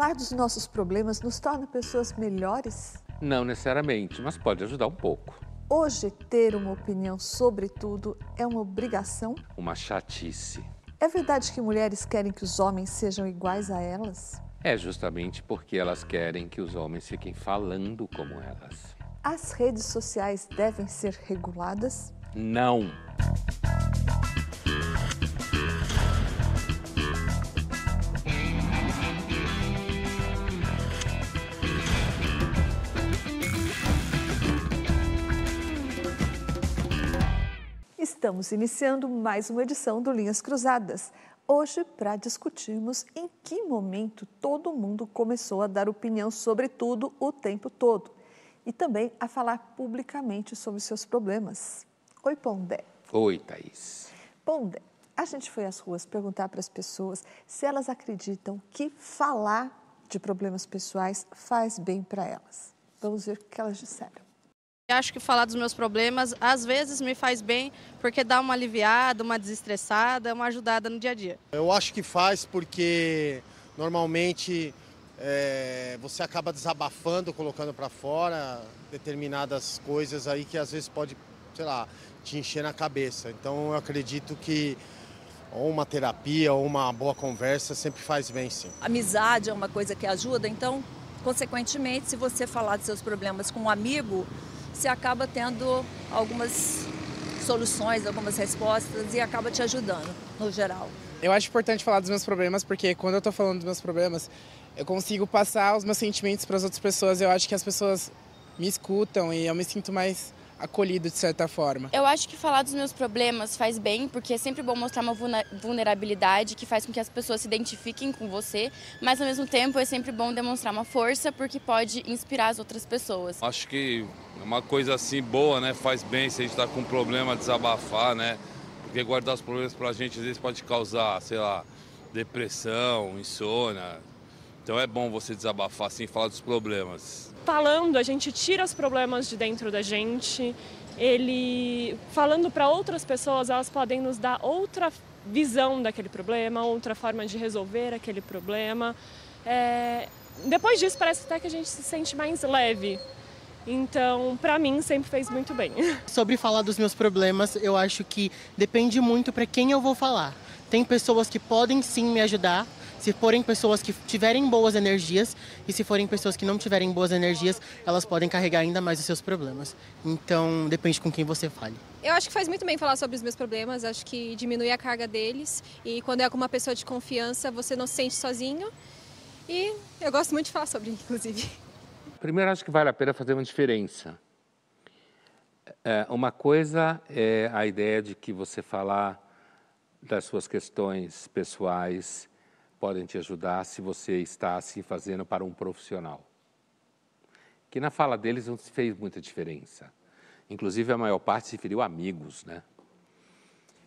Falar dos nossos problemas nos torna pessoas melhores? Não necessariamente, mas pode ajudar um pouco. Hoje, ter uma opinião sobre tudo é uma obrigação? Uma chatice. É verdade que mulheres querem que os homens sejam iguais a elas? É justamente porque elas querem que os homens fiquem falando como elas. As redes sociais devem ser reguladas? Não. Estamos iniciando mais uma edição do Linhas Cruzadas. Hoje, para discutirmos em que momento todo mundo começou a dar opinião sobre tudo o tempo todo e também a falar publicamente sobre seus problemas. Oi, Pondé. Oi, Thaís. Pondé, a gente foi às ruas perguntar para as pessoas se elas acreditam que falar de problemas pessoais faz bem para elas. Vamos ver o que elas disseram. Acho que falar dos meus problemas às vezes me faz bem, porque dá uma aliviada, uma desestressada, uma ajudada no dia a dia. Eu acho que faz porque normalmente é, você acaba desabafando, colocando para fora determinadas coisas aí que às vezes pode, sei lá, te encher na cabeça. Então eu acredito que ou uma terapia ou uma boa conversa sempre faz bem, sim. Amizade é uma coisa que ajuda, então, consequentemente, se você falar dos seus problemas com um amigo, você acaba tendo algumas soluções, algumas respostas e acaba te ajudando, no geral. Eu acho importante falar dos meus problemas, porque quando eu estou falando dos meus problemas, eu consigo passar os meus sentimentos para as outras pessoas. Eu acho que as pessoas me escutam e eu me sinto mais acolhido de certa forma. Eu acho que falar dos meus problemas faz bem, porque é sempre bom mostrar uma vulnerabilidade que faz com que as pessoas se identifiquem com você, mas ao mesmo tempo é sempre bom demonstrar uma força porque pode inspirar as outras pessoas. Acho que é uma coisa assim boa, né? Faz bem se a gente está com um problema desabafar, né? Porque guardar os problemas para a gente às vezes pode causar, sei lá, depressão, insônia. Então é bom você desabafar assim, falar dos problemas falando, a gente tira os problemas de dentro da gente. Ele falando para outras pessoas, elas podem nos dar outra visão daquele problema, outra forma de resolver aquele problema. É... Depois disso, parece até que a gente se sente mais leve. Então, para mim, sempre fez muito bem. Sobre falar dos meus problemas, eu acho que depende muito para quem eu vou falar. Tem pessoas que podem sim me ajudar, se forem pessoas que tiverem boas energias e se forem pessoas que não tiverem boas energias, elas podem carregar ainda mais os seus problemas. Então, depende com quem você fale. Eu acho que faz muito bem falar sobre os meus problemas, acho que diminui a carga deles e quando é com uma pessoa de confiança, você não se sente sozinho. E eu gosto muito de falar sobre, inclusive. Primeiro, acho que vale a pena fazer uma diferença. É, uma coisa é a ideia de que você falar das suas questões pessoais podem te ajudar se você está assim fazendo para um profissional. Que na fala deles não se fez muita diferença. Inclusive, a maior parte se referiu a amigos, né?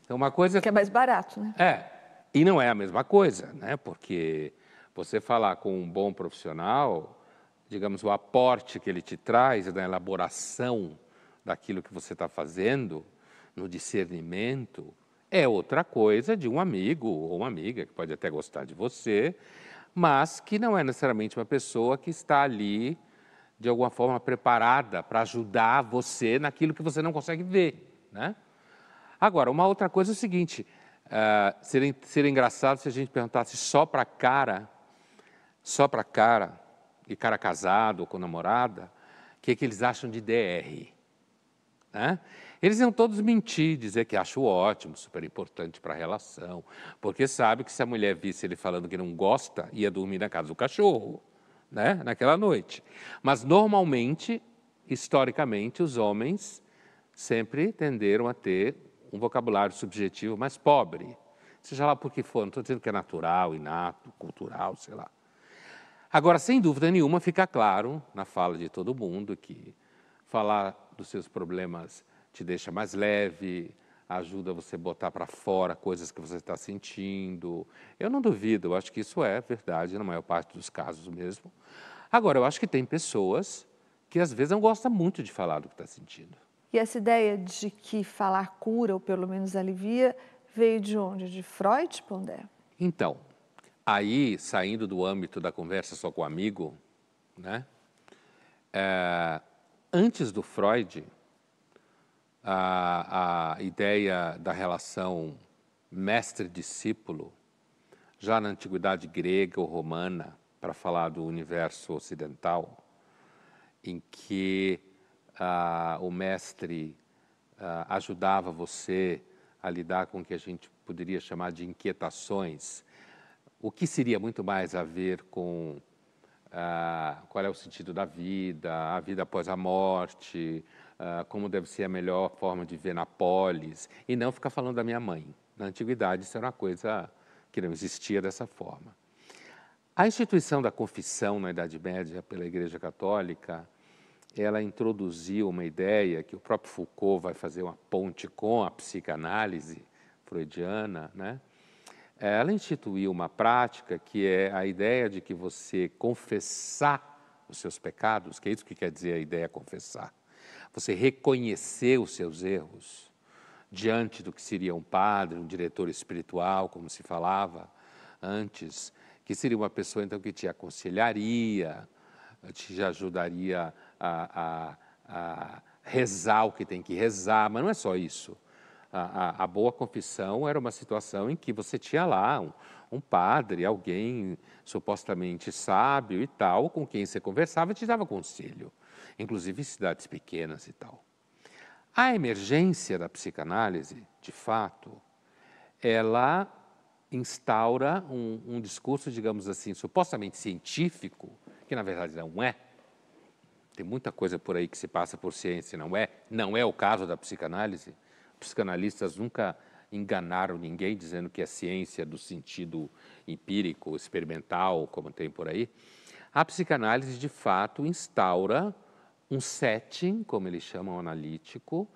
Então, uma coisa... Que é mais barato, né? É, e não é a mesma coisa, né? Porque você falar com um bom profissional, digamos, o aporte que ele te traz na elaboração daquilo que você está fazendo, no discernimento, é outra coisa de um amigo ou uma amiga que pode até gostar de você, mas que não é necessariamente uma pessoa que está ali de alguma forma preparada para ajudar você naquilo que você não consegue ver, né? Agora, uma outra coisa é o seguinte, uh, seria, seria engraçado se a gente perguntasse só para cara, só para cara, e cara casado ou com namorada, o que, que eles acham de DR. Né? Eles iam todos mentir, dizer que acham ótimo, super importante para a relação, porque sabe que se a mulher visse ele falando que não gosta, ia dormir na casa do cachorro, né? naquela noite. Mas normalmente, historicamente, os homens sempre tenderam a ter um vocabulário subjetivo mais pobre. Seja lá por que for, não estou dizendo que é natural, inato, cultural, sei lá. Agora, sem dúvida nenhuma, fica claro na fala de todo mundo que falar dos seus problemas te deixa mais leve, ajuda você a botar para fora coisas que você está sentindo. Eu não duvido, eu acho que isso é verdade na maior parte dos casos mesmo. Agora, eu acho que tem pessoas que às vezes não gostam muito de falar do que está sentindo. E essa ideia de que falar cura, ou pelo menos alivia, veio de onde? De Freud, Pondé? Então, Aí, saindo do âmbito da conversa só com o amigo, né? É, antes do Freud, a, a ideia da relação mestre-discípulo, já na antiguidade grega ou romana, para falar do universo ocidental, em que o mestre ajudava você a lidar com o que a gente poderia chamar de inquietações, o que seria muito mais a ver com qual é o sentido da vida, a vida após a morte, ah, como deve ser a melhor forma de viver na polis, e não ficar falando da minha mãe. Na antiguidade, isso era uma coisa que não existia dessa forma. A instituição da confissão na Idade Média pela Igreja Católica, ela introduziu uma ideia que o próprio Foucault vai fazer uma ponte com a psicanálise freudiana, né? Ela instituiu uma prática que é a ideia de que você confessar os seus pecados, que é isso que quer dizer a ideia confessar. Você reconhecer os seus erros diante do que seria um padre, um diretor espiritual, como se falava antes, que seria uma pessoa então que te aconselharia, te ajudaria a, a, a rezar o que tem que rezar, mas não é só isso. A, a, a, boa confissão era uma situação em que você tinha lá um, um, padre, alguém supostamente sábio e tal, com quem você conversava e te dava conselho, inclusive em cidades pequenas e tal. A emergência da psicanálise, de fato, ela instaura um, um discurso, digamos assim, supostamente científico, que na verdade não é. Tem muita coisa por aí que se passa por ciência, não é? Não é o caso da psicanálise. Psicanalistas nunca enganaram ninguém dizendo que é ciência do sentido empírico, experimental, como tem por aí. A psicanálise, de fato, instaura um setting, como eles chamam analítico,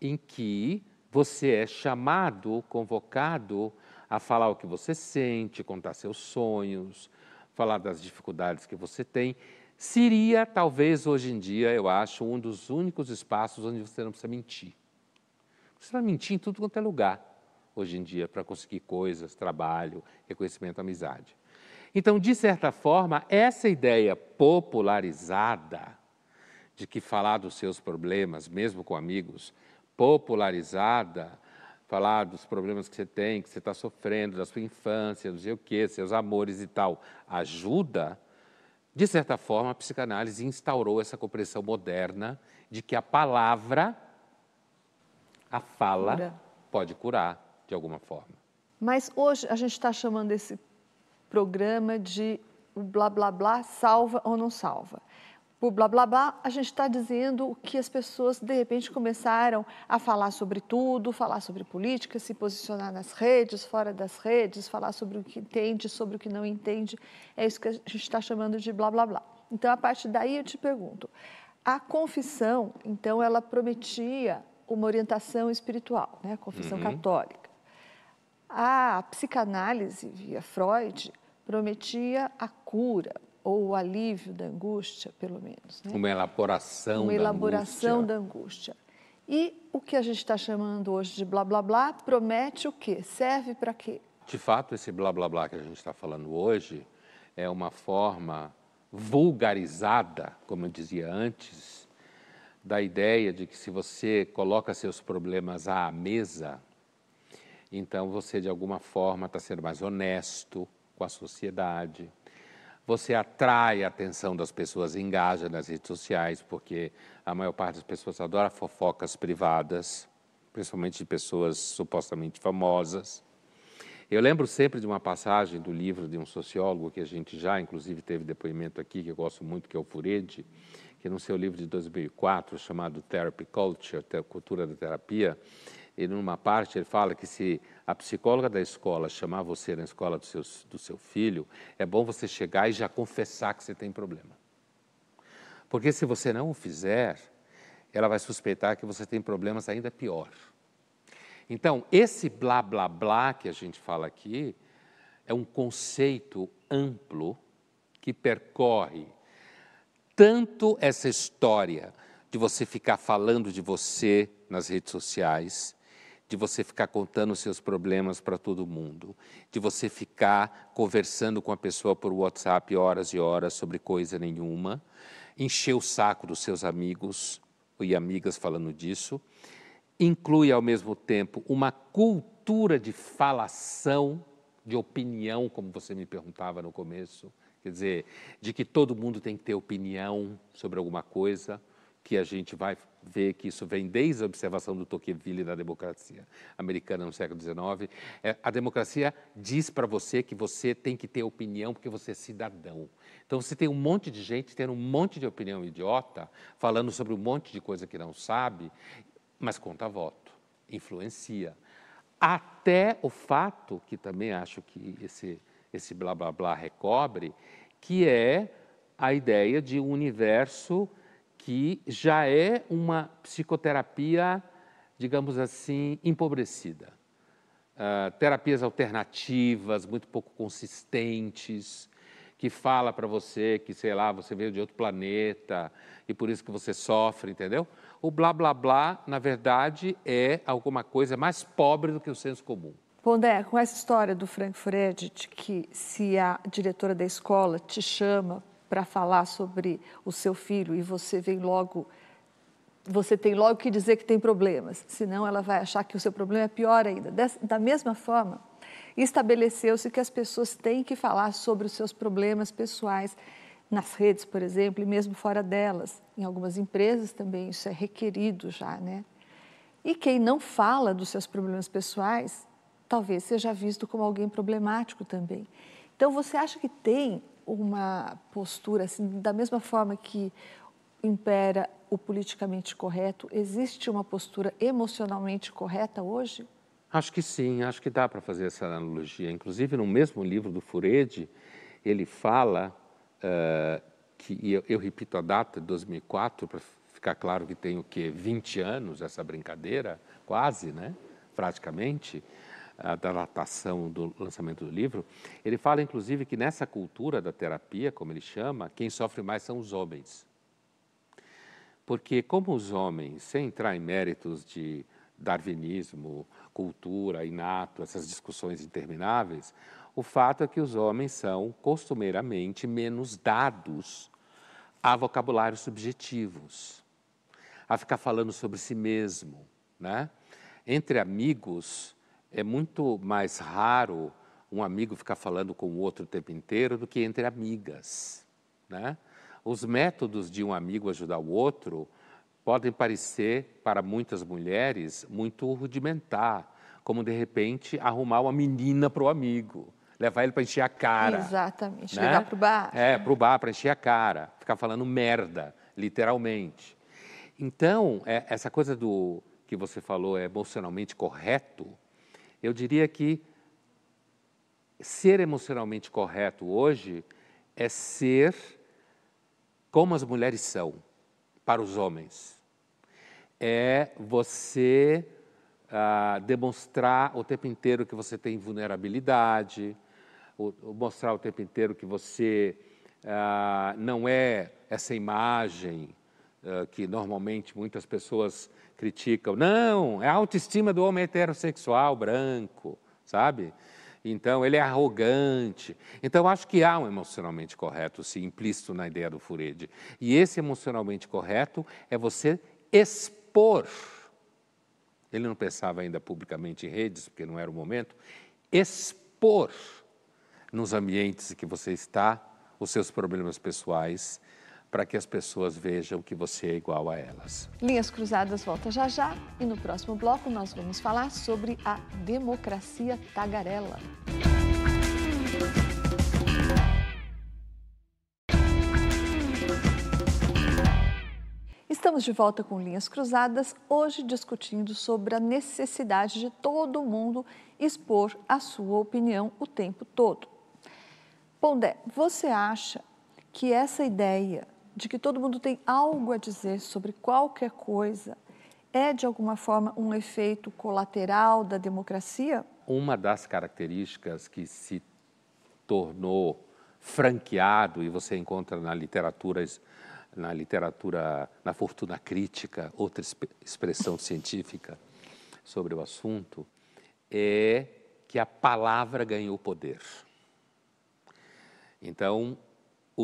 em que você é chamado, convocado a falar o que você sente, contar seus sonhos, falar das dificuldades que você tem. Seria, talvez, hoje em dia, eu acho, um dos únicos espaços onde você não precisa mentir. Você vai mentir em tudo quanto é lugar, hoje em dia, para conseguir coisas, trabalho, reconhecimento, amizade. Então, de certa forma, essa ideia popularizada de que falar dos seus problemas, mesmo com amigos, popularizada, falar dos problemas que você tem, que você está sofrendo, da sua infância, não sei o quê, seus amores e tal, ajuda, de certa forma, a psicanálise instaurou essa compreensão moderna de que a palavra, a fala, Cura. pode curar de alguma forma. Mas hoje a gente está chamando esse programa de o blá blá blá salva ou não salva por blá blá blá, a gente está dizendo que as pessoas de repente começaram a falar sobre tudo, falar sobre política, se posicionar nas redes, fora das redes, falar sobre o que entende, sobre o que não entende. É isso que a gente está chamando de blá blá blá. Então, a partir daí eu te pergunto: a confissão, então, ela prometia uma orientação espiritual, né? a confissão uhum. católica. A psicanálise via Freud prometia a cura, ou o alívio da angústia, pelo menos. Né? Uma elaboração Uma da elaboração angústia. da angústia. E o que a gente está chamando hoje de blá blá blá promete o quê? Serve para quê? De fato, esse blá blá blá que a gente está falando hoje é uma forma vulgarizada, como eu dizia antes, da ideia de que se você coloca seus problemas à mesa, então você de alguma forma está sendo mais honesto com a sociedade, você atrai a atenção das pessoas, engaja nas redes sociais, porque a maior parte das pessoas adora fofocas privadas, principalmente de pessoas supostamente famosas. Eu lembro sempre de uma passagem do livro de um sociólogo que a gente já, inclusive, teve depoimento aqui, que eu gosto muito, que é o Furedi, que no seu livro de 2004, chamado Therapy Culture, Cultura da Terapia, e numa parte ele fala que se a psicóloga da escola chamar você na escola do, seus, do seu filho, é bom você chegar e já confessar que você tem problema. Porque se você não o fizer, ela vai suspeitar que você tem problemas ainda pior. Então, esse blá blá blá que a gente fala aqui é um conceito amplo que percorre tanto essa história de você ficar falando de você nas redes sociais, de você ficar contando os seus problemas para todo mundo, de você ficar conversando com a pessoa por WhatsApp horas e horas sobre coisa nenhuma, encher o saco dos seus amigos e amigas falando disso, inclui ao mesmo tempo uma cultura de falação, de opinião, como você me perguntava no começo, quer dizer, de que todo mundo tem que ter opinião sobre alguma coisa, que a gente vai ver que isso vem desde a observação do Tocqueville da democracia americana no século XIX. É, a democracia diz para você que você tem que ter opinião porque você é cidadão. Então você tem um monte de gente tendo um monte de opinião idiota, falando sobre um monte de coisa que não sabe, mas conta voto, influencia. Até o fato, que também acho que esse, esse blá blá blá recobre, que é a ideia de um universo que já é uma psicoterapia, digamos assim, empobrecida. Uh, terapias alternativas, muito pouco consistentes, que fala para você que, sei lá, você veio de outro planeta e por isso que você sofre, entendeu? O blá blá blá, na verdade, é alguma coisa mais pobre do que o senso comum. Pondé, com essa história do Frank Fred, de que se a diretora da escola te chama para falar sobre o seu filho e você vem logo, você tem logo que dizer que tem problemas, senão ela vai achar que o seu problema é pior ainda. Da mesma forma, estabeleceu-se que as pessoas têm que falar sobre os seus problemas pessoais nas redes, por exemplo, e mesmo fora delas. Em algumas empresas também isso é requerido já, né? E quem não fala dos seus problemas pessoais, talvez seja visto como alguém problemático também. Então, você acha que tem uma postura, assim, da mesma forma que impera o politicamente correto, existe uma postura emocionalmente correta hoje? Acho que sim, acho que dá para fazer essa analogia. Inclusive, no mesmo livro do Furedi, ele fala uh, que, eu, eu, repito a data, de 2004, para ficar claro que tem o quê? 20 anos essa brincadeira, quase, né? praticamente da datação do lançamento do livro, ele fala inclusive que nessa cultura da terapia, como ele chama, quem sofre mais são os homens. Porque, como os homens, sem entrar em méritos de darwinismo, cultura, inato, essas discussões intermináveis, o fato é que os homens são costumeiramente menos dados a vocabulários subjetivos, a ficar falando sobre si mesmo. Né? Entre amigos, é muito mais raro um amigo ficar falando com o outro o tempo inteiro do que entre amigas. Né? Os métodos de um amigo ajudar o outro podem parecer, para muitas mulheres, muito rudimentar, como de repente arrumar uma menina para o amigo, levar ele para encher a cara. Exatamente, né? ligar para o bar. É, para o bar, para encher a cara, ficar falando merda, literalmente. Então, é, essa coisa do que você falou é emocionalmente correto, eu diria que ser emocionalmente correto hoje é ser como as mulheres são para os homens. É você ah, demonstrar o tempo inteiro que você tem vulnerabilidade, o, mostrar o tempo inteiro que você ah, não é essa imagem ah, que normalmente muitas pessoas criticam. Não, é a autoestima do homem heterossexual branco, sabe? Então, ele é arrogante. Então, acho que há um emocionalmente correto, sim, implícito na ideia do Furede. E esse emocionalmente correto é você expor. Ele não pensava ainda publicamente em redes, porque não era o momento. Expor nos ambientes em que você está os seus problemas pessoais para que as pessoas vejam que você é igual a elas. Linhas Cruzadas volta já já e no próximo bloco nós vamos falar sobre a democracia tagarela. Estamos de volta com Linhas Cruzadas, hoje discutindo sobre a necessidade de todo mundo expor a sua opinião o tempo todo. Pondé, você acha que essa ideia de que todo mundo tem algo a dizer sobre qualquer coisa, é de alguma forma um efeito colateral da democracia? Uma das características que se tornou franqueado e você encontra na literatura na literatura na fortuna crítica outra expressão científica sobre o assunto é que a palavra ganhou poder. Então,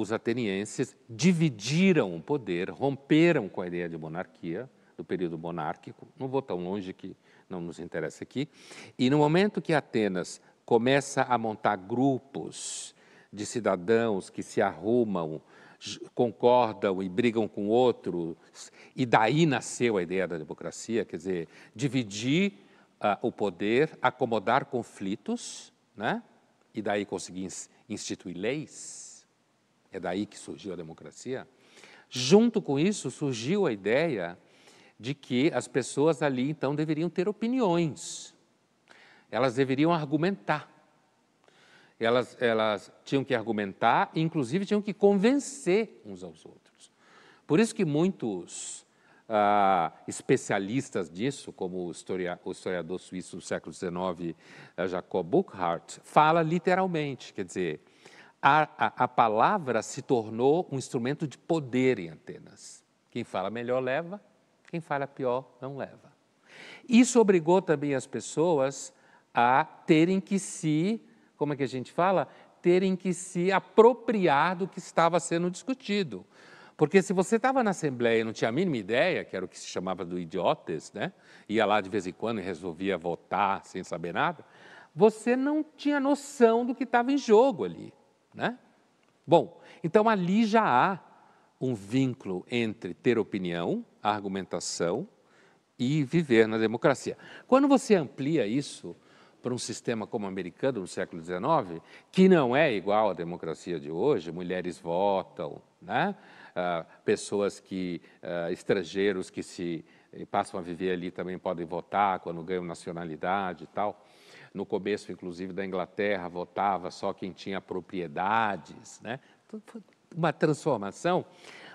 os atenienses dividiram o poder, romperam com a ideia de monarquia, do período monárquico, não vou tão longe que não nos interessa aqui, e no momento que Atenas começa a montar grupos de cidadãos que se arrumam, concordam e brigam com outros, e daí nasceu a ideia da democracia, quer dizer, dividir uh, o poder, acomodar conflitos, né? e daí conseguir instituir leis, é daí que surgiu a democracia. Junto com isso, surgiu a ideia de que as pessoas ali então deveriam ter opiniões, elas deveriam argumentar. Elas, elas tinham que argumentar, inclusive tinham que convencer uns aos outros. Por isso que muitos ah, especialistas disso, como o, historia, o, historiador suíço do século XIX, eh, Jacob Burckhardt, fala literalmente, quer dizer, a, a, a palavra se tornou um instrumento de poder em Atenas. Quem fala melhor leva, quem fala pior não leva. Isso obrigou também as pessoas a terem que se, como é que a gente fala? Terem que se apropriar do que estava sendo discutido. Porque se você estava na Assembleia e não tinha a mínima ideia, que era o que se chamava do idiotes, né? ia lá de vez em quando e resolvia votar sem saber nada, você não tinha noção do que estava em jogo ali. Né? Bom, então ali já há um vínculo entre ter opinião, argumentação e viver na democracia. Quando você amplia isso para um sistema como o americano no século XIX, que não é igual à democracia de hoje, mulheres votam, né? Uh, pessoas que, uh, estrangeiros que se eh, passam a viver ali também podem votar quando ganham nacionalidade e tal. No começo, inclusive, da Inglaterra, votava só quem tinha propriedades, né? Uma transformação.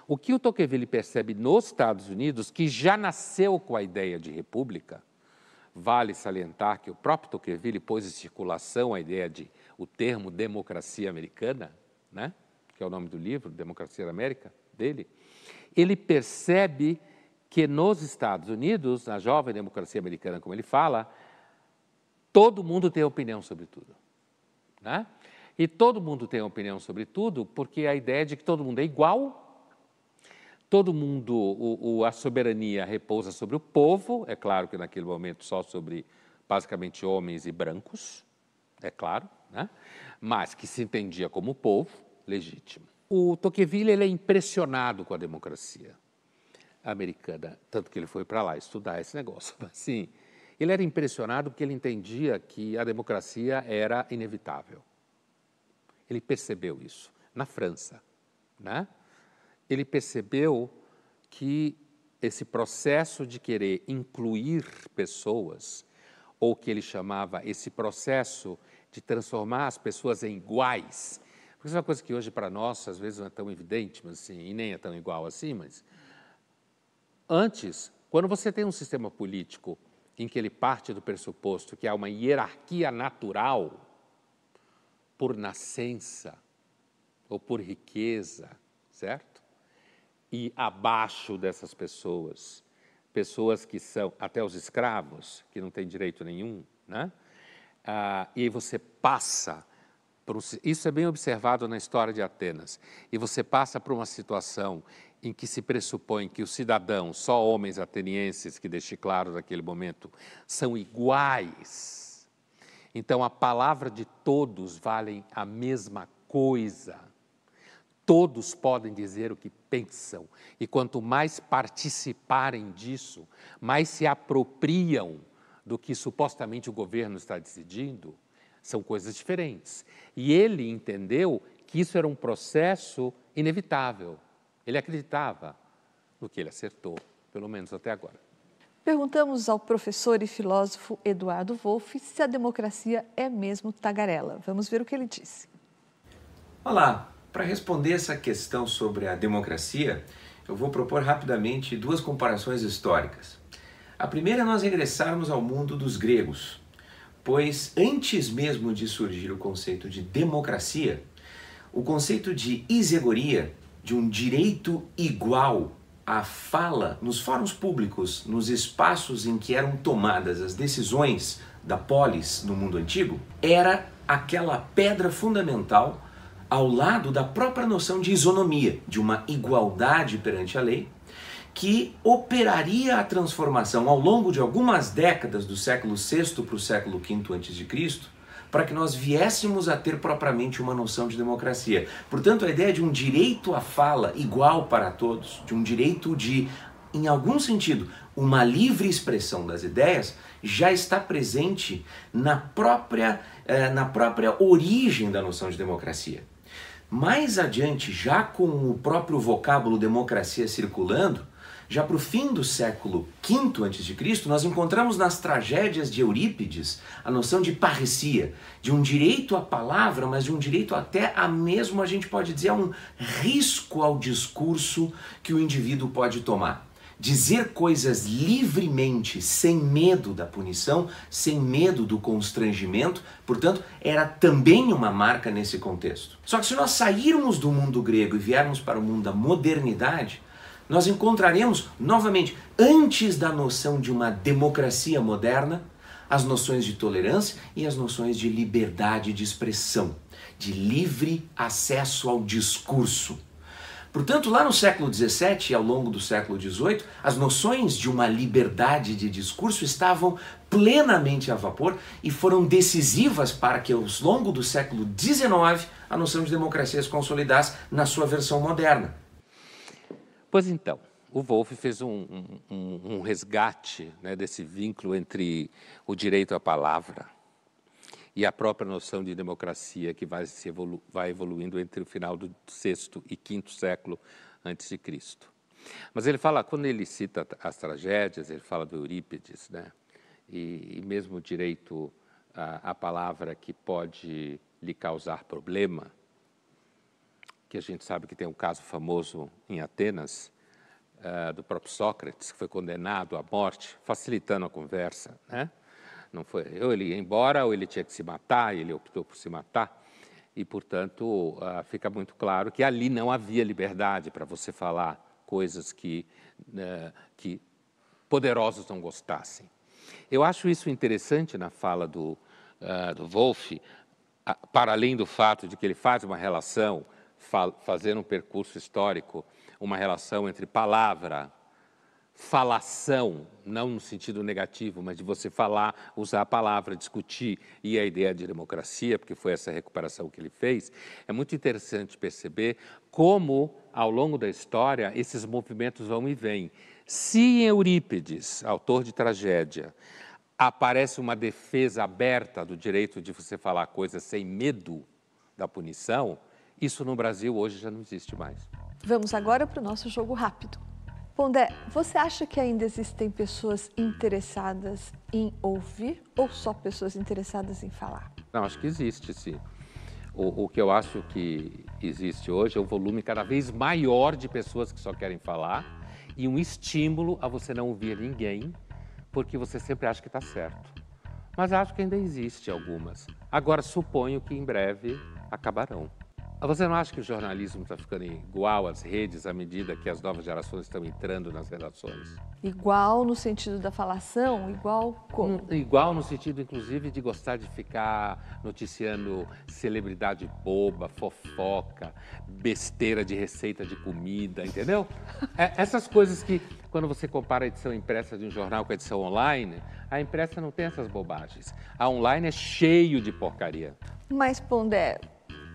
O que o Tocqueville percebe nos Estados Unidos, que já nasceu com a ideia de república, vale salientar que o próprio Tocqueville pôs em circulação a ideia de o termo democracia americana, né? que é o nome do livro, Democracia da América, dele, ele percebe que nos Estados Unidos, na jovem democracia americana, como ele fala, todo mundo tem opinião sobre tudo. Né? E todo mundo tem opinião sobre tudo porque a ideia é de que todo mundo é igual, todo mundo, o, o, a soberania repousa sobre o povo, é claro que naquele momento só sobre basicamente homens e brancos, é claro, né? mas que se entendia como povo, legítimo. O Tocqueville ele é impressionado com a democracia americana, tanto que ele foi para lá estudar esse negócio. Assim, ele era impressionado porque ele entendia que a democracia era inevitável. Ele percebeu isso na França, né? Ele percebeu que esse processo de querer incluir pessoas, ou que ele chamava esse processo de transformar as pessoas em iguais, porque isso é uma coisa que hoje para nós às vezes não é tão evidente, mas assim, e nem é tão igual assim, mas antes, quando você tem um sistema político em que ele parte do pressuposto que há uma hierarquia natural por nascença ou por riqueza, certo? E abaixo dessas pessoas, pessoas que são até os escravos, que não têm direito nenhum, né? Ah, e você passa isso é bem observado na história de Atenas. E você passa por uma situação em que se pressupõe que os cidadãos, só homens atenienses, que deixe claro naquele momento, são iguais. Então a palavra de todos vale a mesma coisa. Todos podem dizer o que pensam, e quanto mais participarem disso, mais se apropriam do que supostamente o governo está decidindo, são coisas diferentes. E ele entendeu que isso era um processo inevitável. Ele acreditava no que ele acertou, pelo menos até agora. Perguntamos ao professor e filósofo Eduardo Wolff se a democracia é mesmo tagarela. Vamos ver o que ele disse. Olá, para responder essa questão sobre a democracia, eu vou propor rapidamente duas comparações históricas. A primeira é nós regressarmos ao mundo dos gregos, pois antes mesmo de surgir o conceito de democracia, o conceito de isegoria, de um direito igual a fala nos fóruns públicos, nos espaços em que eram tomadas as decisões da polis no mundo antigo, era aquela pedra fundamental ao lado da própria noção de isonomia, de uma igualdade perante a lei, que operaria a transformação ao longo de algumas décadas do século VI para o século V a.C., para que nós viéssemos a ter propriamente uma noção de democracia. Portanto, a ideia de um direito à fala igual para todos, de um direito de, em algum sentido, uma livre expressão das ideias, já está presente na própria, eh, na própria origem da noção de democracia. Mais adiante, já com o próprio vocábulo democracia circulando, já para o fim do século V a.C., nós encontramos nas tragédias de Eurípides a noção de parresia, de um direito à palavra, mas de um direito até a mesmo, a gente pode dizer, a um risco ao discurso que o indivíduo pode tomar. Dizer coisas livremente, sem medo da punição, sem medo do constrangimento, portanto, era também uma marca nesse contexto. Só que se nós sairmos do mundo grego e viermos para o mundo da modernidade, nós encontraremos novamente, antes da noção de uma democracia moderna, as noções de tolerância e as noções de liberdade de expressão, de livre acesso ao discurso. Portanto, lá no século XVII e ao longo do século XVIII, as noções de uma liberdade de discurso estavam plenamente a vapor e foram decisivas para que, ao longo do século XIX, a noção de democracia se consolidasse na sua versão moderna. Pois então, o Wolff fez um, um, um resgate né, desse vínculo entre o direito à palavra e a própria noção de democracia que vai, se evolu vai evoluindo entre o final do sexto e quinto século antes de Cristo. Mas ele fala, quando ele cita as tragédias, ele fala do Eurípides, né? E, e mesmo o direito à, à palavra que pode lhe causar problema, que a gente sabe que tem um caso famoso em Atenas, uh, do próprio Sócrates, que foi condenado à morte, facilitando a conversa. Né? Não foi, ou ele ia embora, ou ele tinha que se matar, e ele optou por se matar. E, portanto, uh, fica muito claro que ali não havia liberdade para você falar coisas que, uh, que poderosos não gostassem. Eu acho isso interessante na fala do, do Wolff, para além do fato de que ele faz uma relação fazer um percurso histórico, uma relação entre palavra, falação, não no sentido negativo, mas de você falar, usar a palavra, discutir, e a ideia de democracia, porque foi essa recuperação que ele fez, é muito interessante perceber como, ao longo da história, esses movimentos vão e vêm. Se em Eurípides, autor de tragédia, aparece uma defesa aberta do direito de você falar coisas sem medo da punição, isso no Brasil hoje já não existe mais. Vamos agora para o nosso jogo rápido. Pondé, você acha que ainda existem pessoas interessadas em ouvir ou só pessoas interessadas em falar? Não, acho que existe sim. O, o, que eu acho que existe hoje é um volume cada vez maior de pessoas que só querem falar e um estímulo a você não ouvir ninguém, porque você sempre acha que está certo. Mas acho que ainda existe algumas. Agora, suponho que em breve acabarão. Você não acha que o jornalismo está ficando igual às redes à medida que as novas gerações estão entrando nas redações? Igual no sentido da falação? Igual como? Um, igual no sentido, inclusive, de gostar de ficar noticiando celebridade boba, fofoca, besteira de receita de comida, entendeu? É, essas coisas que, quando você compara a edição impressa de um jornal com a edição online, a impressa não tem essas bobagens. A online é cheio de porcaria. Mas, Pondé,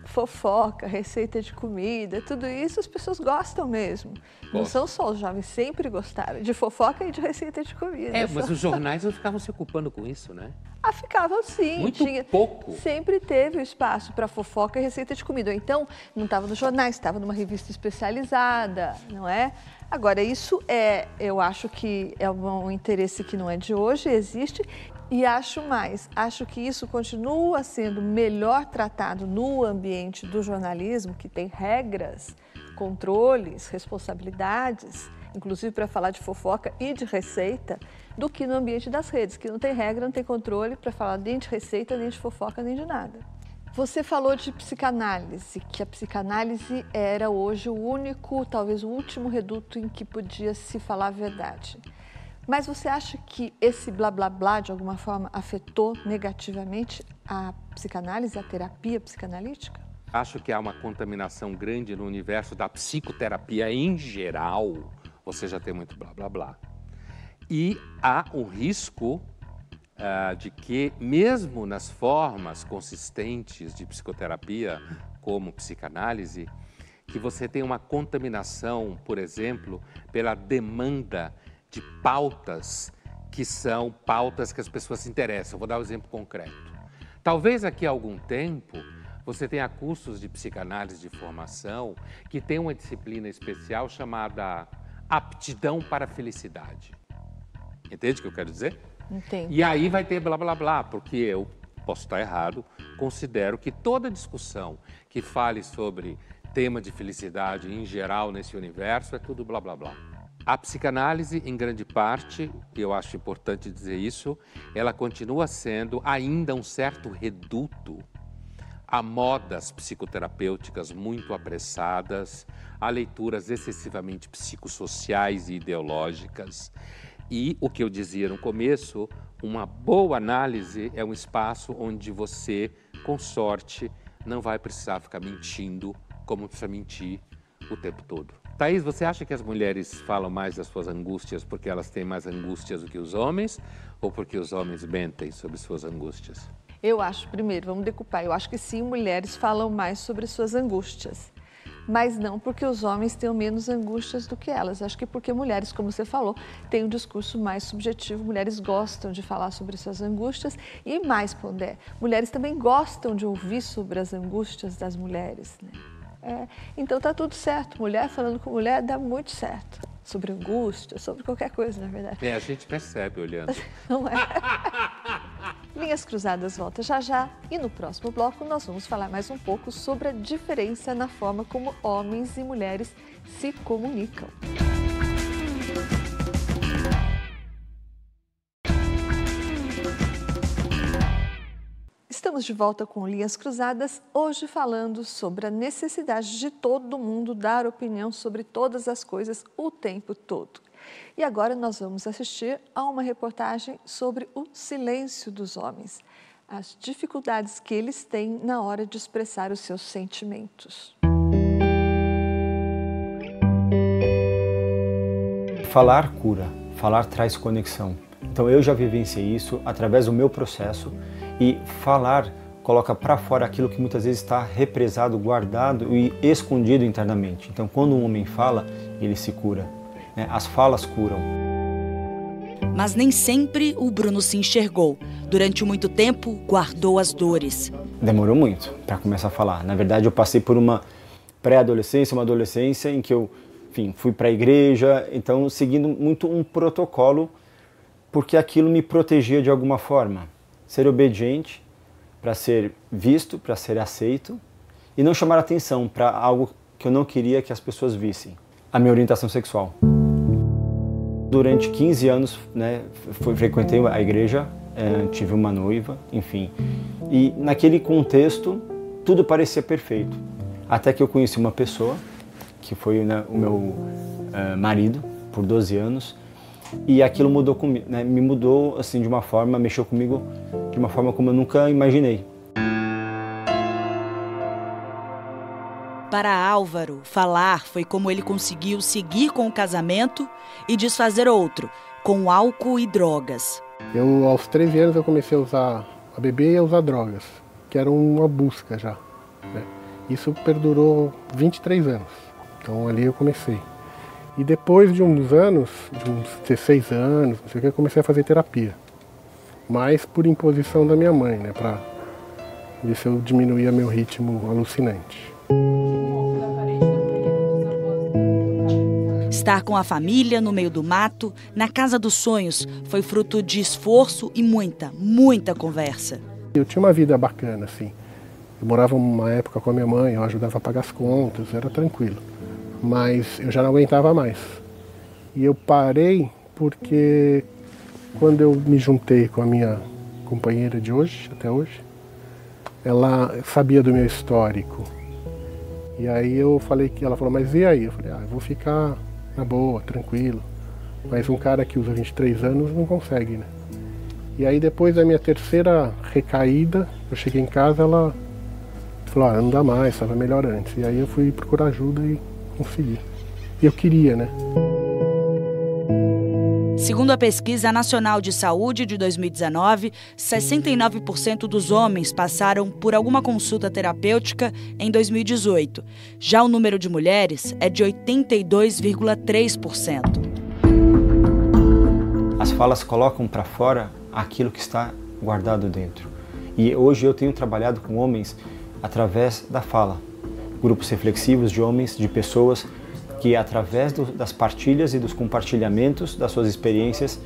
fofoca, receita de comida, tudo isso as pessoas gostam mesmo. Não são só os jovens, sempre gostaram de fofoca e de receita de comida. É, mas os jornais não ficavam se ocupando com isso, né? Ah, ficavam sim. Muito tinha, pouco. Sempre teve o espaço para fofoca e receita de comida. Ou então, não estava nos jornais, estava numa revista especializada, não é? Agora, isso é, eu acho que é um interesse que não é de hoje, existe e acho mais, acho que isso continua sendo melhor tratado no ambiente do jornalismo, que tem regras, controles, responsabilidades, inclusive para falar de fofoca e de receita, do que no ambiente das redes, que não tem regra, não tem controle para falar nem de receita, nem de fofoca, nem de nada. Você falou de psicanálise, que a psicanálise era hoje o único, talvez o último reduto em que podia se falar a verdade. Mas você acha que esse blá blá blá de alguma forma afetou negativamente a psicanálise, a terapia psicanalítica? Acho que há uma contaminação grande no universo da psicoterapia em geral. Você já tem muito blá blá blá. E há um risco uh, de que, mesmo nas formas consistentes de psicoterapia, como psicanálise, que você tem uma contaminação, por exemplo, pela demanda de pautas que são pautas que as pessoas se interessam. Vou dar um exemplo concreto. Talvez aqui a algum tempo você tenha cursos de psicanálise de formação que tem uma disciplina especial chamada aptidão para a felicidade. Entende o que eu quero dizer? Entendo. E aí vai ter blá blá blá, porque eu posso estar errado, considero que toda discussão que fale sobre tema de felicidade em geral nesse universo é tudo blá blá blá. A psicanálise, em grande parte, e eu acho importante dizer isso, ela continua sendo ainda um certo reduto a modas psicoterapêuticas muito apressadas, a leituras excessivamente psicossociais e ideológicas e o que eu dizia no começo, uma boa análise é um espaço onde você, com sorte, não vai precisar ficar mentindo como precisa mentir o tempo todo. Thaís, você acha que as mulheres falam mais das suas angústias porque elas têm mais angústias do que os homens ou porque os homens mentem sobre suas angústias? Eu acho, primeiro, vamos decupar, eu acho que sim, mulheres falam mais sobre suas angústias mas não porque os homens tenham menos angústias do que elas. Acho que porque mulheres, como você falou, têm um discurso mais subjetivo, mulheres gostam de falar sobre suas angústias e mais, Pondé, mulheres também gostam de ouvir sobre as angústias das mulheres. Né? É, então tá tudo certo, mulher falando com mulher dá muito certo. Sobre angústia, sobre qualquer coisa, na verdade. É, a gente percebe olhando. Não é? Linhas Cruzadas volta já já e no próximo bloco nós vamos falar mais um pouco sobre a diferença na forma como homens e mulheres se comunicam. Estamos de volta com Linhas Cruzadas, hoje falando sobre a necessidade de todo mundo dar opinião sobre todas as coisas o tempo todo. E agora nós vamos assistir a uma reportagem sobre o silêncio dos homens, as dificuldades que eles têm na hora de expressar os seus sentimentos. Falar cura, falar traz conexão. Então eu já vivenciei isso através do meu processo e falar coloca para fora aquilo que muitas vezes está represado, guardado e escondido internamente. Então quando um homem fala, ele se cura. Né? As falas curam. Mas nem sempre o Bruno se enxergou. Durante muito tempo, guardou as dores. Demorou muito para começar a falar. Na verdade, eu passei por uma pré-adolescência, uma adolescência em que eu, enfim, fui para a igreja, então seguindo muito um protocolo, porque aquilo me protegia de alguma forma. Ser obediente para ser visto, para ser aceito e não chamar atenção para algo que eu não queria que as pessoas vissem. A minha orientação sexual. Durante 15 anos, né, fui, frequentei a igreja, é, tive uma noiva, enfim. E naquele contexto, tudo parecia perfeito. Até que eu conheci uma pessoa, que foi né, o meu é, marido, por 12 anos, e aquilo mudou comigo, né, me mudou assim de uma forma, mexeu comigo de uma forma como eu nunca imaginei. Para Álvaro, falar foi como ele conseguiu seguir com o casamento e desfazer outro, com álcool e drogas. Eu, aos 13 anos, eu comecei a usar, a beber e a usar drogas, que era uma busca já. Né? Isso perdurou 23 anos. Então ali eu comecei. E depois de uns anos, de uns 16 anos, não sei o que, eu comecei a fazer terapia. Mas por imposição da minha mãe, né? Pra ver se eu diminuía meu ritmo alucinante. Estar com a família no meio do mato, na casa dos sonhos, foi fruto de esforço e muita, muita conversa. Eu tinha uma vida bacana, assim. Eu morava uma época com a minha mãe, eu ajudava a pagar as contas, era tranquilo. Mas eu já não aguentava mais. E eu parei porque quando eu me juntei com a minha companheira de hoje, até hoje, ela sabia do meu histórico. E aí eu falei que ela falou, mas e aí? Eu falei, ah, eu vou ficar na boa, tranquilo. Mas um cara que usa 23 anos não consegue, né? E aí depois da minha terceira recaída, eu cheguei em casa, ela falou, ah, não dá mais, estava melhor antes. E aí eu fui procurar ajuda e consegui. E eu queria, né? Segundo a Pesquisa Nacional de Saúde de 2019, 69% dos homens passaram por alguma consulta terapêutica em 2018. Já o número de mulheres é de 82,3%. As falas colocam para fora aquilo que está guardado dentro. E hoje eu tenho trabalhado com homens através da fala. Grupos reflexivos de homens, de pessoas que através do, das partilhas e dos compartilhamentos das suas experiências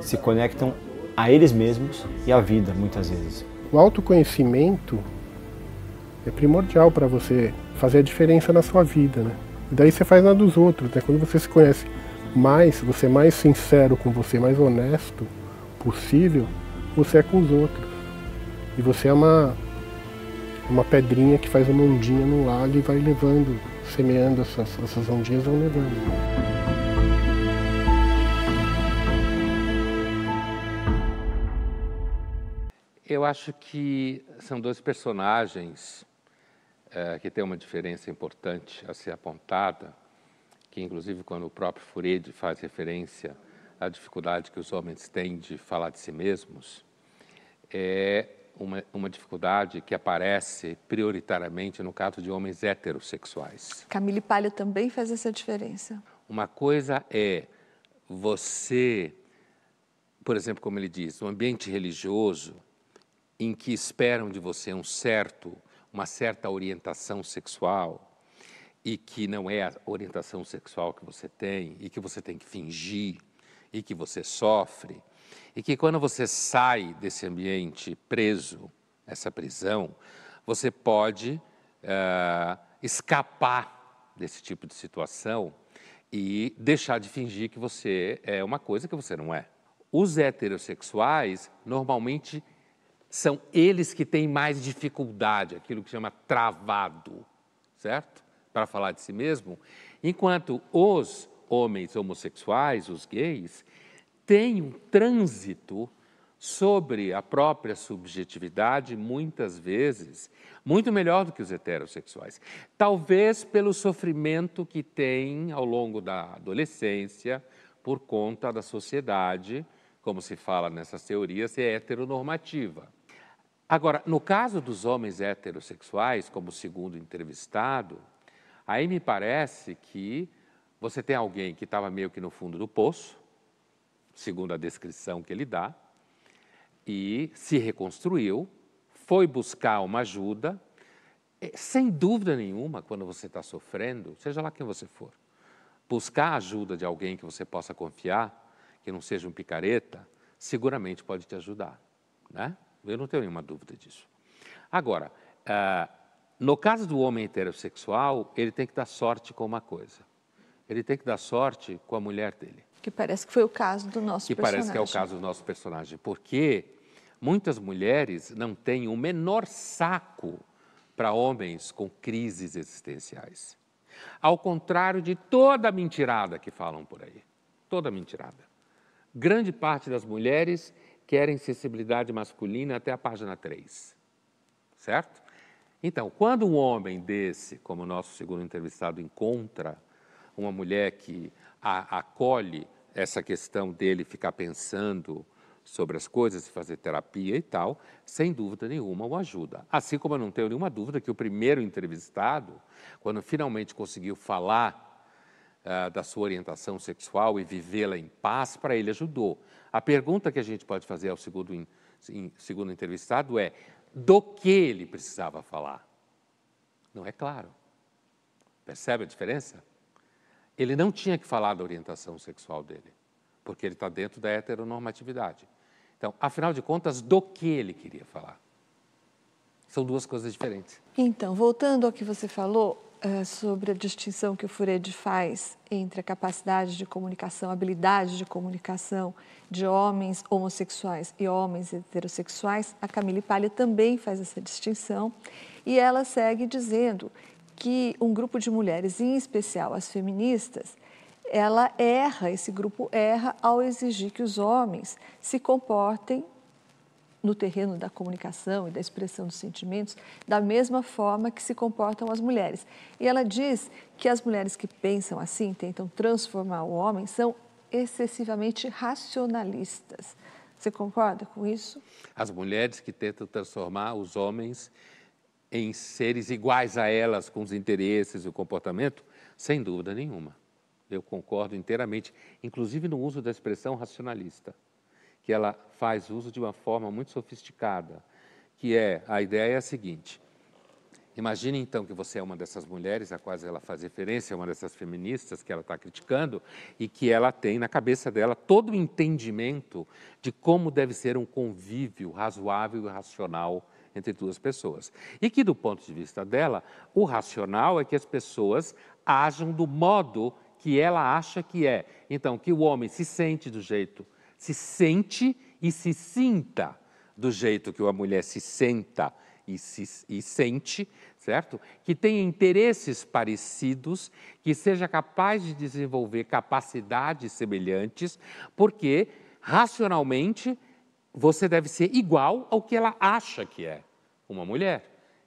se conectam a eles mesmos e à vida, muitas vezes. O autoconhecimento é primordial para você fazer a diferença na sua vida, né? E daí você faz na dos outros, né? Quando você se conhece mais, você é mais sincero com você, mais honesto possível, você é com os outros. E você é uma uma pedrinha que faz uma ondinha no lago e vai levando semeando essas, essas ondinhas vão levando. Eu acho que são dois personagens é, que têm uma diferença importante a ser apontada, que inclusive quando o próprio Freud faz referência à dificuldade que os homens têm de falar de si mesmos, é uma, uma dificuldade que aparece prioritariamente no caso de homens heterossexuais. Camille Palha também faz essa diferença. Uma coisa é você, por exemplo, como ele diz, um ambiente religioso em que esperam de você um certo, uma certa orientação sexual e que não é a orientação sexual que você tem e que você tem que fingir e que você sofre e que quando você sai desse ambiente preso, essa prisão, você pode uh, escapar desse tipo de situação e deixar de fingir que você é uma coisa que você não é. Os heterossexuais, normalmente, são eles que têm mais dificuldade, aquilo que chama travado, certo? Para falar de si mesmo. Enquanto os homens homossexuais, os gays, tem um trânsito sobre a própria subjetividade, muitas vezes, muito melhor do que os heterossexuais. Talvez pelo sofrimento que tem ao longo da adolescência, por conta da sociedade, como se fala nessas teorias, é heteronormativa. Agora, no caso dos homens heterossexuais, como segundo entrevistado, aí me parece que você tem alguém que estava meio que no fundo do poço, segundo a descrição que ele dá, e se reconstruiu, foi buscar uma ajuda, sem dúvida nenhuma, quando você está sofrendo, seja lá quem você for, buscar a ajuda de alguém que você possa confiar, que não seja um picareta, seguramente pode te ajudar. Né? Eu não tenho nenhuma dúvida disso. Agora, uh, no caso do homem heterossexual, ele tem que dar sorte com uma coisa. Ele tem que dar sorte com a mulher dele. Que parece que foi o caso do nosso que personagem. Que parece que é o caso do nosso personagem. Porque muitas mulheres não têm o menor saco para homens com crises existenciais. Ao contrário de toda a mentirada que falam por aí. Toda mentirada. Grande parte das mulheres querem sensibilidade masculina até a página 3. Certo? Então, quando um homem desse, como o nosso segundo entrevistado, encontra uma mulher que a, acolhe essa questão dele ficar pensando sobre as coisas fazer terapia e tal, sem dúvida nenhuma o ajuda. Assim como eu não tenho nenhuma dúvida que o primeiro entrevistado, quando finalmente conseguiu falar uh, da sua orientação sexual e vivê-la em paz, para ele ajudou. A pergunta que a gente pode fazer ao segundo, in, in, segundo entrevistado é: do que ele precisava falar? Não é claro. Percebe a diferença? Ele não tinha que falar da orientação sexual dele, porque ele está dentro da heteronormatividade. Então, afinal de contas, do que ele queria falar? São duas coisas diferentes. Então, voltando ao que você falou, uh, sobre a distinção que o Fured faz entre a capacidade de comunicação, a habilidade de comunicação de homens homossexuais e homens heterossexuais, a Camille Palha também faz essa distinção e ela segue dizendo que um grupo de mulheres, em especial as feministas, ela erra, esse grupo erra ao exigir que os homens se comportem no terreno da comunicação e da expressão dos sentimentos da mesma forma que se comportam as mulheres. E ela diz que as mulheres que pensam assim, tentam transformar o homem, são excessivamente racionalistas. Você concorda com isso? As mulheres que tentam transformar os homens em seres iguais a elas, com os interesses e o comportamento, sem dúvida nenhuma. Eu concordo inteiramente, inclusive no uso da expressão racionalista, que ela faz uso de uma forma muito sofisticada, que é, a ideia é a seguinte, Imagine então que você é uma dessas mulheres a quais ela faz referência, uma dessas feministas que ela está criticando, e que ela tem na cabeça dela todo o entendimento de como deve ser um convívio razoável e racional entre duas pessoas. E que, do ponto de vista dela, o racional é que as pessoas ajam do modo que ela acha que é. Então, que o homem se sente do jeito, se sente e se sinta do jeito que a mulher se senta e, se, e sente, certo? Que tenha interesses parecidos, que seja capaz de desenvolver capacidades semelhantes, porque racionalmente você deve ser igual ao que ela acha que é uma mulher.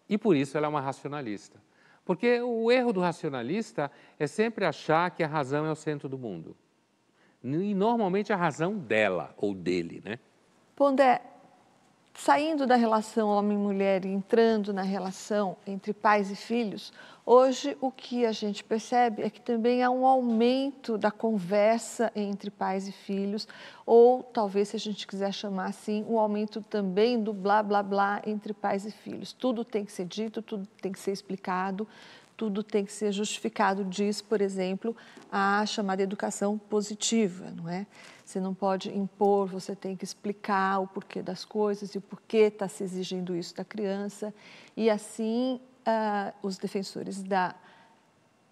E por isso ela é uma racionalista. Porque o erro do racionalista é sempre achar que a razão é o centro do mundo. E normalmente a razão dela ou dele, né? Pondé, saindo da relação homem-mulher e entrando na relação entre pais e filhos, hoje o que a gente percebe é que também há um aumento da conversa entre pais e filhos, ou talvez, se a gente quiser chamar assim, um aumento também do blá blá blá entre pais e filhos. Tudo tem que ser dito, tudo tem que ser explicado, tudo tem que ser justificado, diz, por exemplo, a chamada educação positiva, não é? Você não pode impor, você tem que explicar o porquê das coisas e o porquê está se exigindo isso da criança. E assim, uh, os defensores da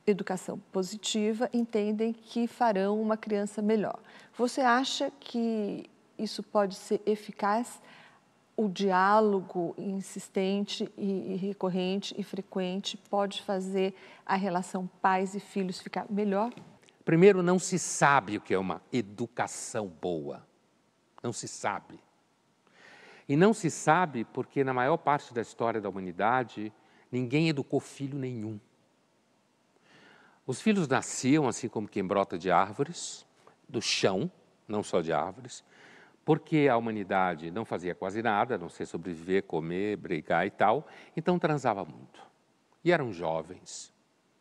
educação positiva entendem que farão uma criança melhor. Você acha que isso pode ser eficaz? O diálogo insistente e recorrente e frequente pode fazer a relação pais e filhos ficar melhor? Primeiro, não se sabe o que é uma educação boa. Não se sabe. E não se sabe porque, na maior parte da história da humanidade, ninguém educou filho nenhum. Os filhos nasciam assim como quem brota de árvores, do chão, não só de árvores, porque a humanidade não fazia quase nada, a não ser sobreviver, comer, brigar e tal, então transava muito. E eram jovens,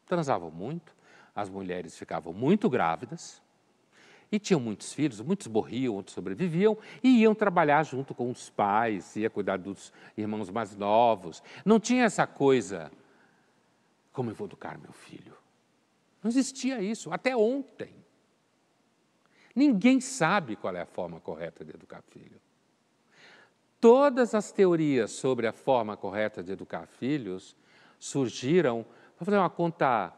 transavam muito, as mulheres ficavam muito grávidas e tinham muitos filhos, muitos morriam, outros sobreviviam e iam trabalhar junto com os pais, ia cuidar dos irmãos mais novos. Não tinha essa coisa, como eu vou educar meu filho? Não existia isso, até ontem. Ninguém sabe qual é a forma correta de educar filho. Todas as teorias sobre a forma correta de educar filhos surgiram, vou fazer uma conta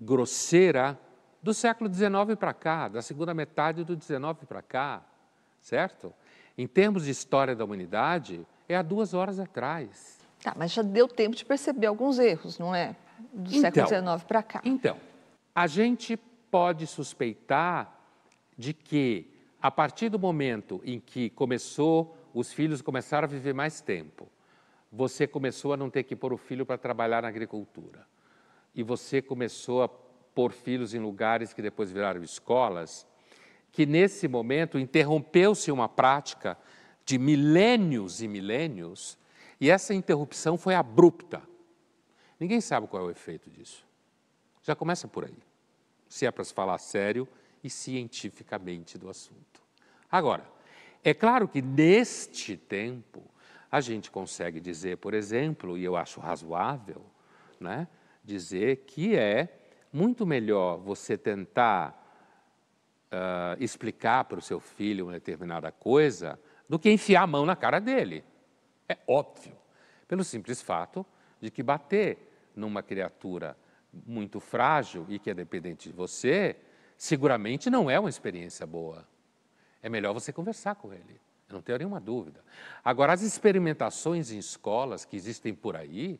grosseira do século XIX para cá, da segunda metade do XIX para cá, certo? Em termos de história da humanidade, é há duas horas atrás. Tá, mas já deu tempo de perceber alguns erros, não é? Do então, século XIX para cá. Então, a gente pode suspeitar de que, a partir do momento em que começou, os filhos começaram a viver mais tempo, você começou a não ter que pôr o filho para trabalhar na agricultura e você começou a pôr filhos em lugares que depois viraram escolas, que nesse momento interrompeu-se uma prática de milênios e milênios, e essa interrupção foi abrupta. Ninguém sabe qual é o efeito disso. Já começa por aí, se é para se falar sério e cientificamente do assunto. Agora, é claro que neste tempo a gente consegue dizer, por exemplo, e eu acho razoável, né, dizer que é muito melhor você tentar uh, explicar para o seu filho uma determinada coisa do que enfiar a mão na cara dele. É óbvio. Pelo simples fato de que bater numa criatura muito frágil e que é dependente de você, seguramente não é uma experiência boa. É melhor você conversar com ele. Eu não tenho nenhuma dúvida. Agora, as experimentações em escolas que existem por aí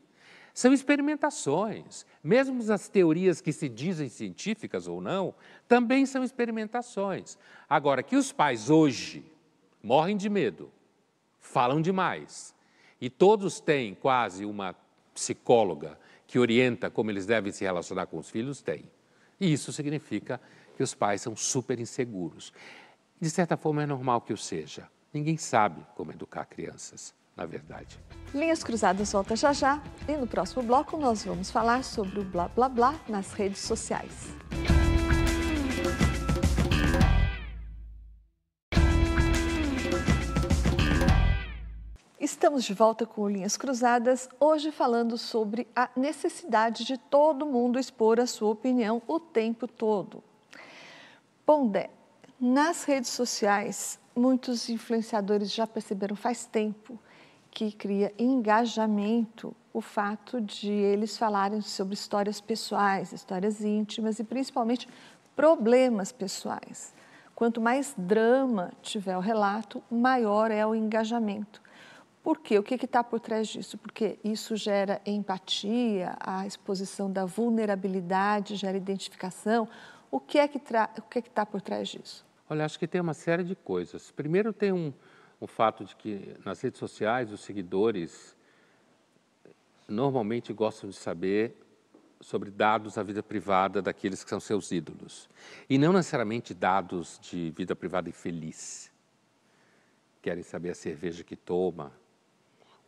são experimentações. Mesmo as teorias que se dizem científicas ou não, também são experimentações. Agora, que os pais hoje morrem de medo, falam demais, e todos têm quase uma psicóloga que orienta como eles devem se relacionar com os filhos, tem. E isso significa que os pais são super inseguros. De certa forma, é normal que o seja. Ninguém sabe como educar crianças, na verdade. Linhas Cruzadas volta já já e no próximo bloco nós vamos falar sobre o blá blá blá nas redes sociais. Estamos de volta com Linhas Cruzadas, hoje falando sobre a necessidade de todo mundo expor a sua opinião o tempo todo. Bom, Dé, nas redes sociais muitos influenciadores já perceberam faz tempo que cria engajamento o fato de eles falarem sobre histórias pessoais, histórias íntimas e principalmente problemas pessoais. Quanto mais drama tiver o relato, maior é o engajamento. Por quê? O que está por trás disso? Porque isso gera empatia, a exposição da vulnerabilidade gera identificação. O que é que está por trás disso? Olha, acho que tem uma série de coisas. Primeiro, tem um, um fato de que nas redes sociais os seguidores normalmente gostam de saber sobre dados da vida privada daqueles que são seus ídolos. E não necessariamente dados de vida privada infeliz. Querem saber a cerveja que toma,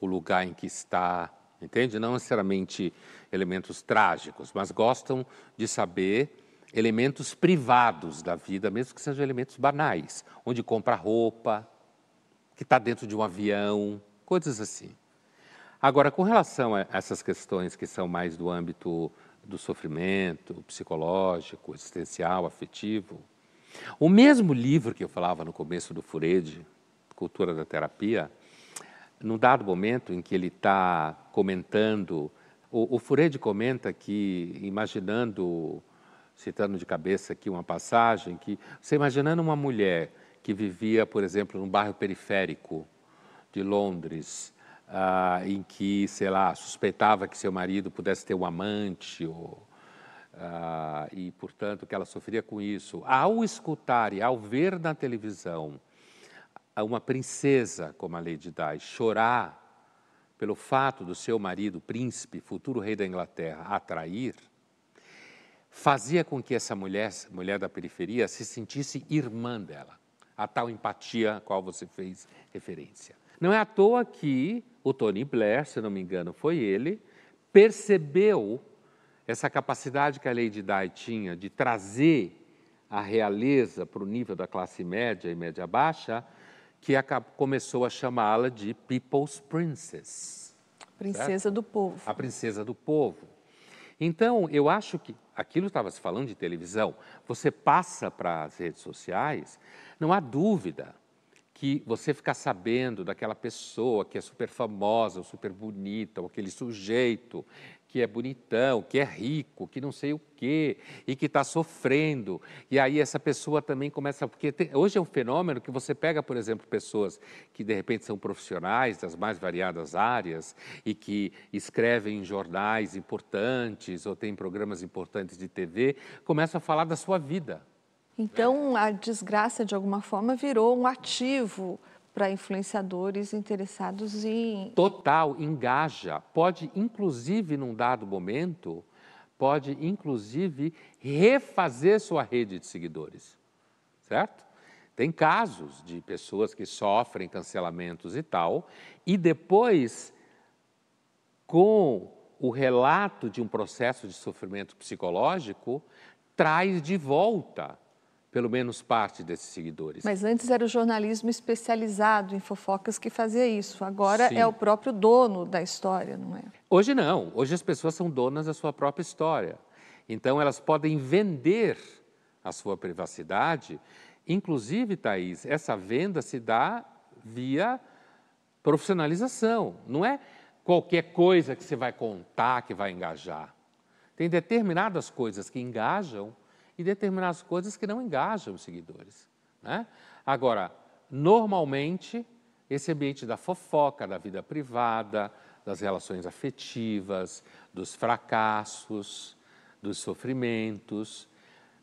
o lugar em que está, entende? Não necessariamente elementos trágicos, mas gostam de saber elementos privados da vida, mesmo que sejam elementos banais, onde compra roupa, que está dentro de um avião, coisas assim. Agora, com relação a essas questões que são mais do âmbito do sofrimento psicológico, existencial, afetivo, o mesmo livro que eu falava no começo do Furede, Cultura da Terapia, num dado momento em que ele está comentando, o, o Furede comenta que, imaginando citando de cabeça aqui uma passagem, que você imaginando uma mulher que vivia, por exemplo, num bairro periférico de Londres, ah, em que, sei lá, suspeitava que seu marido pudesse ter um amante, ou, ah, e, portanto, que ela sofria com isso. Ao escutar e ao ver na televisão uma princesa como a Lady Di chorar pelo fato do seu marido, príncipe, futuro rei da Inglaterra, atrair, fazia com que essa mulher, mulher da periferia, se sentisse irmã dela. A tal empatia a qual você fez referência. Não é à toa que o Tony Blair, se não me engano, foi ele, percebeu essa capacidade que a Lady Di tinha de trazer a realeza para o nível da classe média e média baixa, que começou a chamá-la de People's Princess. Princesa certo? do povo. A princesa do povo. Então, eu acho que aquilo estava se falando de televisão, você passa para as redes sociais, não há dúvida que você ficar sabendo daquela pessoa que é super famosa, ou super bonita, ou aquele sujeito que é bonitão, que é rico, que não sei o quê, e que está sofrendo. E aí essa pessoa também começa. Porque tem, hoje é um fenômeno que você pega, por exemplo, pessoas que de repente são profissionais das mais variadas áreas e que escrevem em jornais importantes ou têm programas importantes de TV, começam a falar da sua vida. Então, a desgraça, de alguma forma, virou um ativo para influenciadores interessados em. Total, engaja. Pode, inclusive, num dado momento, pode, inclusive, refazer sua rede de seguidores. Certo? Tem casos de pessoas que sofrem cancelamentos e tal, e depois, com o relato de um processo de sofrimento psicológico, traz de volta pelo menos parte desses seguidores. Mas antes era o jornalismo especializado em fofocas que fazia isso. Agora Sim. é o próprio dono da história, não é? Hoje não. Hoje as pessoas são donas da sua própria história. Então elas podem vender a sua privacidade. Inclusive, Thaís, essa venda se dá via profissionalização. Não é qualquer coisa que você vai contar que vai engajar. Tem determinadas coisas que engajam e determinadas coisas que não engajam os seguidores. Né? Agora, normalmente, esse ambiente da fofoca, da vida privada, das relações afetivas, dos fracassos, dos sofrimentos,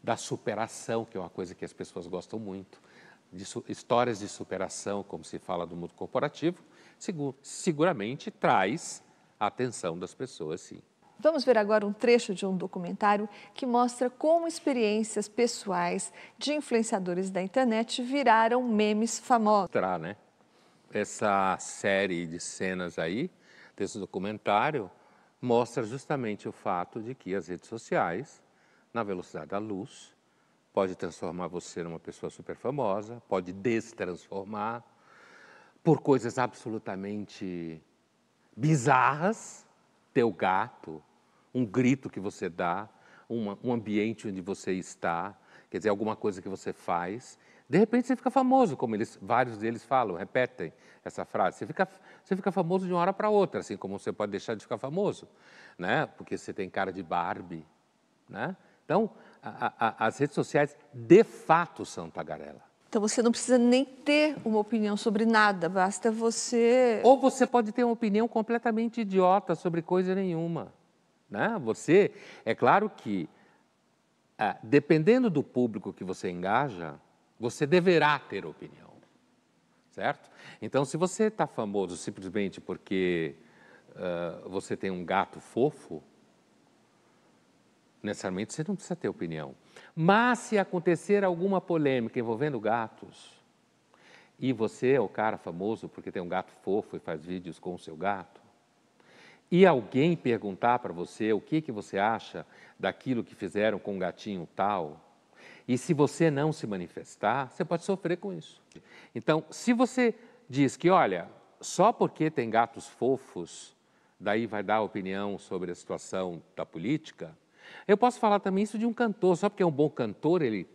da superação, que é uma coisa que as pessoas gostam muito, de histórias de superação, como se fala do mundo corporativo, seguramente traz a atenção das pessoas, sim. Vamos ver agora um trecho de um documentário que mostra como experiências pessoais de influenciadores da internet viraram memes famosos. Né? Essa série de cenas aí, desse documentário, mostra justamente o fato de que as redes sociais, na velocidade da luz, pode transformar você numa pessoa super famosa, pode destransformar por coisas absolutamente bizarras, teu gato, um grito que você dá, uma, um ambiente onde você está, quer dizer, alguma coisa que você faz. De repente você fica famoso, como eles, vários deles falam, repetem essa frase. Você fica, você fica famoso de uma hora para outra, assim como você pode deixar de ficar famoso, né? Porque você tem cara de Barbie, né? Então, a, a, as redes sociais de fato são tagarela. Então você não precisa nem ter uma opinião sobre nada, basta você. Ou você pode ter uma opinião completamente idiota sobre coisa nenhuma. Né? Você, é claro que, ah, dependendo do público que você engaja, você deverá ter opinião, certo? Então, se você está famoso simplesmente porque uh, você tem um gato fofo, necessariamente você não precisa ter opinião. Mas se acontecer alguma polêmica envolvendo gatos, e você é o cara famoso porque tem um gato fofo e faz vídeos com o seu gato, e alguém perguntar para você o que, que você acha daquilo que fizeram com o gatinho tal, e se você não se manifestar, você pode sofrer com isso. Então, se você diz que, olha, só porque tem gatos fofos, daí vai dar opinião sobre a situação da política, eu posso falar também isso de um cantor, só porque é um bom cantor, ele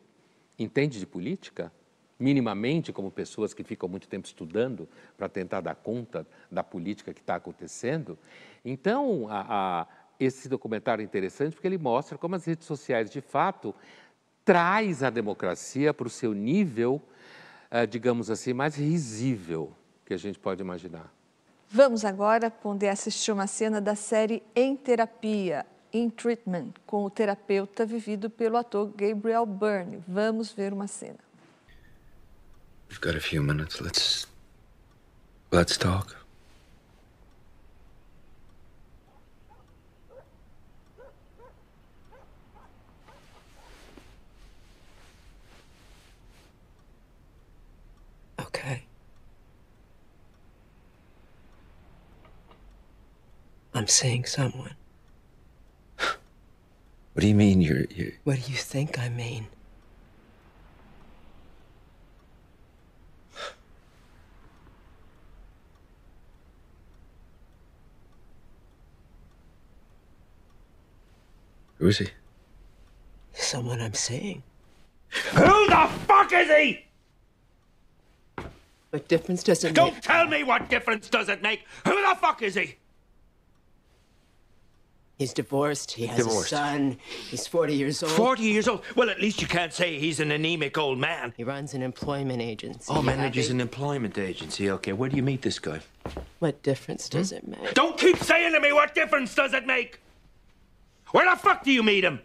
entende de política, minimamente, como pessoas que ficam muito tempo estudando para tentar dar conta da política que está acontecendo. Então, a, a, esse documentário é interessante porque ele mostra como as redes sociais, de fato, traz a democracia para o seu nível, eh, digamos assim, mais risível que a gente pode imaginar. Vamos agora poder assistir uma cena da série Em Terapia, In Treatment, com o terapeuta vivido pelo ator Gabriel Byrne. Vamos ver uma cena. We've got a few minutes. Let's let's talk. Okay. I'm seeing someone. What do you mean you're, you're... What do you think I mean? Who is he? Someone I'm seeing. Who the fuck is he? What difference does it make? Don't tell me what difference does it make. Who the fuck is he? He's divorced. He has Divorced. a son. He's 40 years old. 40 years old? Well, at least you can't say he's an anemic old man. He runs an employment agency. Oh, manages Abby. an employment agency. Okay, where do you meet this guy? What difference does hmm? it make? Don't keep saying to me what difference does it make. Where the fuck do you meet him?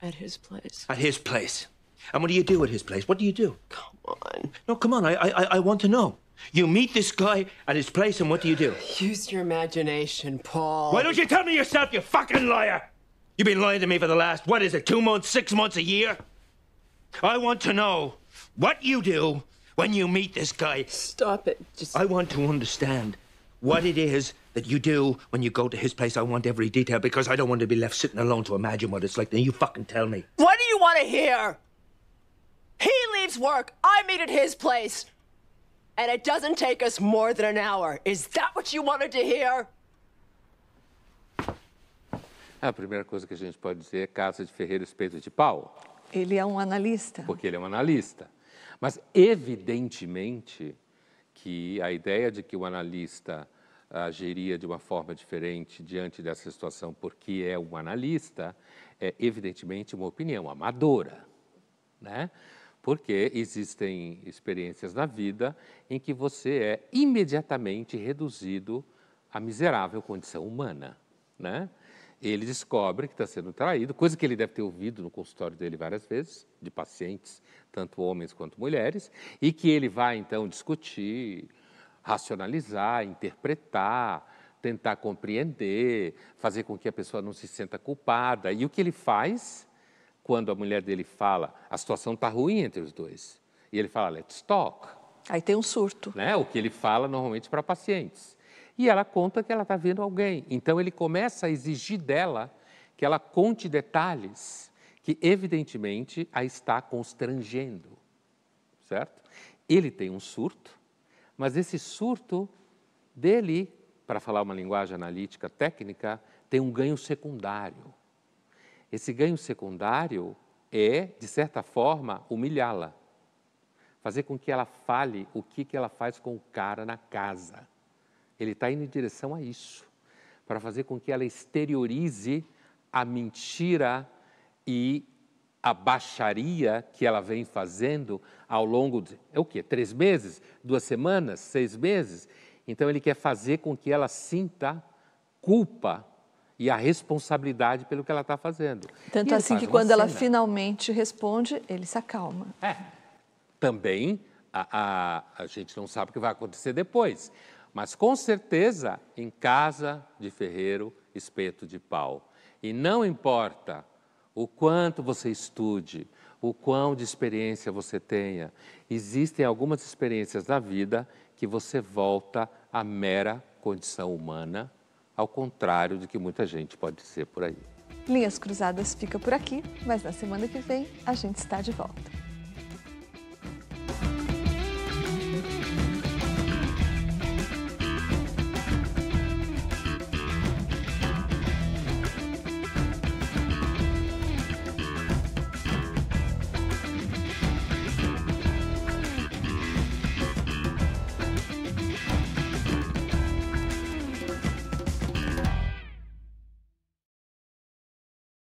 At his place. At his place. And what do you do at his place? What do you do? Come on. No, come on. I, I, I want to know. You meet this guy at his place, and what do you do? Use your imagination, Paul. Why don't you tell me yourself, you fucking liar? You've been lying to me for the last, what is it, two months, six months, a year? I want to know what you do when you meet this guy. Stop it. Just. I want to understand what it is that you do when you go to his place. I want every detail because I don't want to be left sitting alone to imagine what it's like. Then you fucking tell me. What do you want to hear? He leaves work. I meet at his place. And it doesn't take us more than an hour. Is that what you wanted to hear? A primeira coisa que a gente pode dizer é casa de Ferreira Espeto de Pau. Ele é um analista. Porque ele é um analista. Mas, evidentemente, que a ideia de que o analista agiria de uma forma diferente diante dessa situação, porque é um analista, é evidentemente uma opinião amadora, né? Porque existem experiências na vida em que você é imediatamente reduzido à miserável condição humana, né? Ele descobre que está sendo traído, coisa que ele deve ter ouvido no consultório dele várias vezes, de pacientes, tanto homens quanto mulheres, e que ele vai então discutir, racionalizar, interpretar, tentar compreender, fazer com que a pessoa não se sinta culpada. E o que ele faz quando a mulher dele fala, a situação está ruim entre os dois, e ele fala, let's talk. Aí tem um surto. Né? O que ele fala normalmente para pacientes. E ela conta que ela está vendo alguém. Então ele começa a exigir dela que ela conte detalhes que, evidentemente, a está constrangendo. Certo? Ele tem um surto, mas esse surto dele, para falar uma linguagem analítica técnica, tem um ganho secundário. Esse ganho secundário é, de certa forma, humilhá-la. Fazer com que ela fale o que, que ela faz com o cara na casa. Ele está indo em direção a isso, para fazer com que ela exteriorize a mentira e a baixaria que ela vem fazendo ao longo de, é o quê? Três meses? Duas semanas? Seis meses? Então ele quer fazer com que ela sinta culpa e a responsabilidade pelo que ela está fazendo. Tanto assim que quando cena. ela finalmente responde, ele se acalma. É. Também a, a, a gente não sabe o que vai acontecer depois. Mas com certeza, em casa de ferreiro, espeto de pau. E não importa o quanto você estude, o quão de experiência você tenha, existem algumas experiências da vida que você volta à mera condição humana, ao contrário do que muita gente pode dizer por aí. Linhas Cruzadas fica por aqui, mas na semana que vem a gente está de volta.